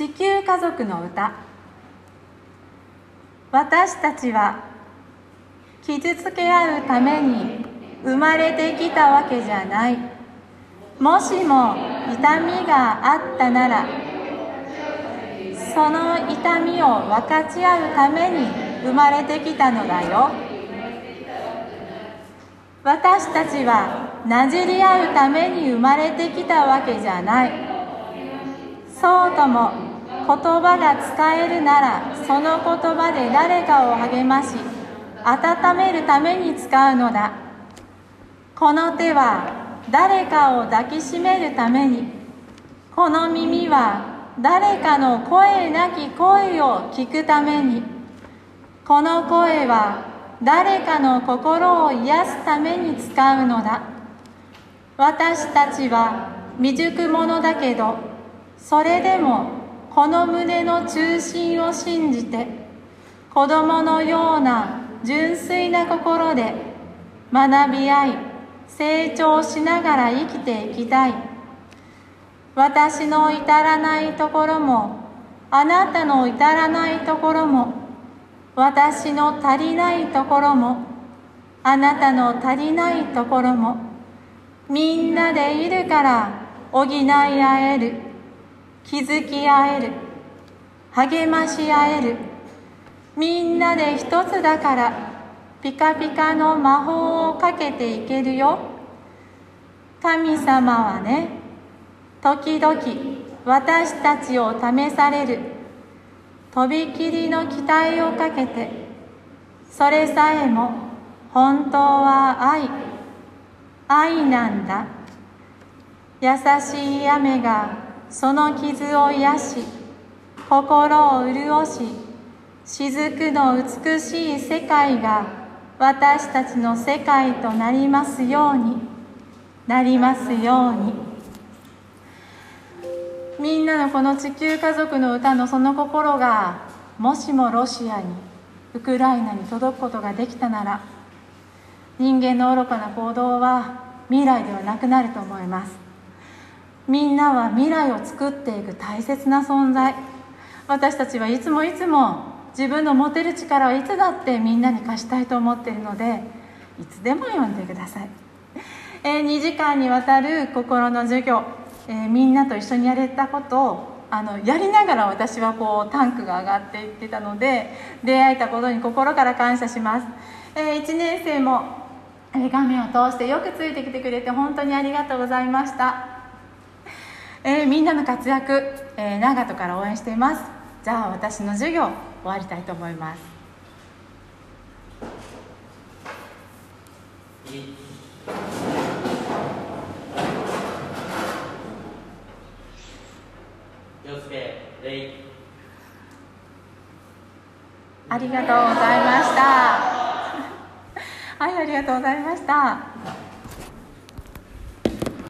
地球家族の歌。私たちは傷つけ合うために生まれてきたわけじゃない。もしも痛みがあったならその痛みを分かち合うために生まれてきたのだよ。私たちはなじり合うために生まれてきたわけじゃない。そうとも言葉が使えるならその言葉で誰かを励まし温めるために使うのだ。この手は誰かを抱きしめるためにこの耳は誰かの声なき声を聞くためにこの声は誰かの心を癒すために使うのだ。私たちは未熟者だけどそれでもこの胸の中心を信じて子供のような純粋な心で学び合い成長しながら生きていきたい。私の至らないところもあなたの至らないところも私の足りないところもあなたの足りないところもみんなでいるから補い合える。気づき合える。励まし合える。みんなで一つだからピカピカの魔法をかけていけるよ。神様はね時々私たちを試される。とびきりの期待をかけてそれさえも本当は愛。愛なんだ。優しい雨がその傷を癒し心を潤し雫の美しい世界が私たちの世界となりますようになりますように。みんなのこの地球家族の歌のその心がもしもロシアにウクライナに届くことができたなら人間の愚かな行動は未来ではなくなると思います。みんなは未来を作っていく大切な存在。私たちはいつもいつも自分の持てる力をいつだってみんなに貸したいと思っているのでいつでも読んでください、えー、2時間にわたる心の授業、えー、みんなと一緒にやれたことをあのやりながら私はこうタンクが上がっていってたので出会えたことに心から感謝します、えー、1年生も画面を通してよくついてきてくれて本当にありがとうございました、えー、みんなの活躍、えー、長門から応援しています。じゃあ私の授業終わりたいと思います。ありがとうございました。はいありがとうございました